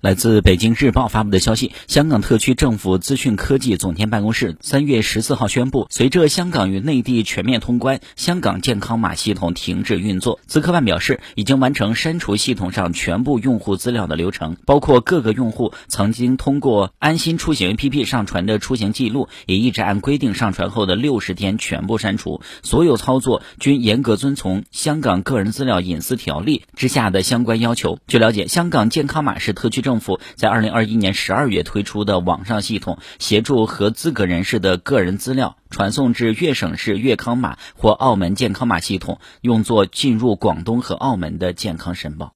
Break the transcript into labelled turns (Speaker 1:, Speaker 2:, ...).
Speaker 1: 来自北京日报发布的消息，香港特区政府资讯科技总监办公室三月十四号宣布，随着香港与内地全面通关，香港健康码系统停止运作。资科办表示，已经完成删除系统上全部用户资料的流程，包括各个用户曾经通过安心出行 APP 上传的出行记录，也一直按规定上传后的六十天全部删除。所有操作均严格遵从香港个人资料隐私条例之下的相关要求。据了解，香港健康码是特区政政府在二零二一年十二月推出的网上系统，协助合资格人士的个人资料传送至粤省市粤康码或澳门健康码系统，用作进入广东和澳门的健康申报。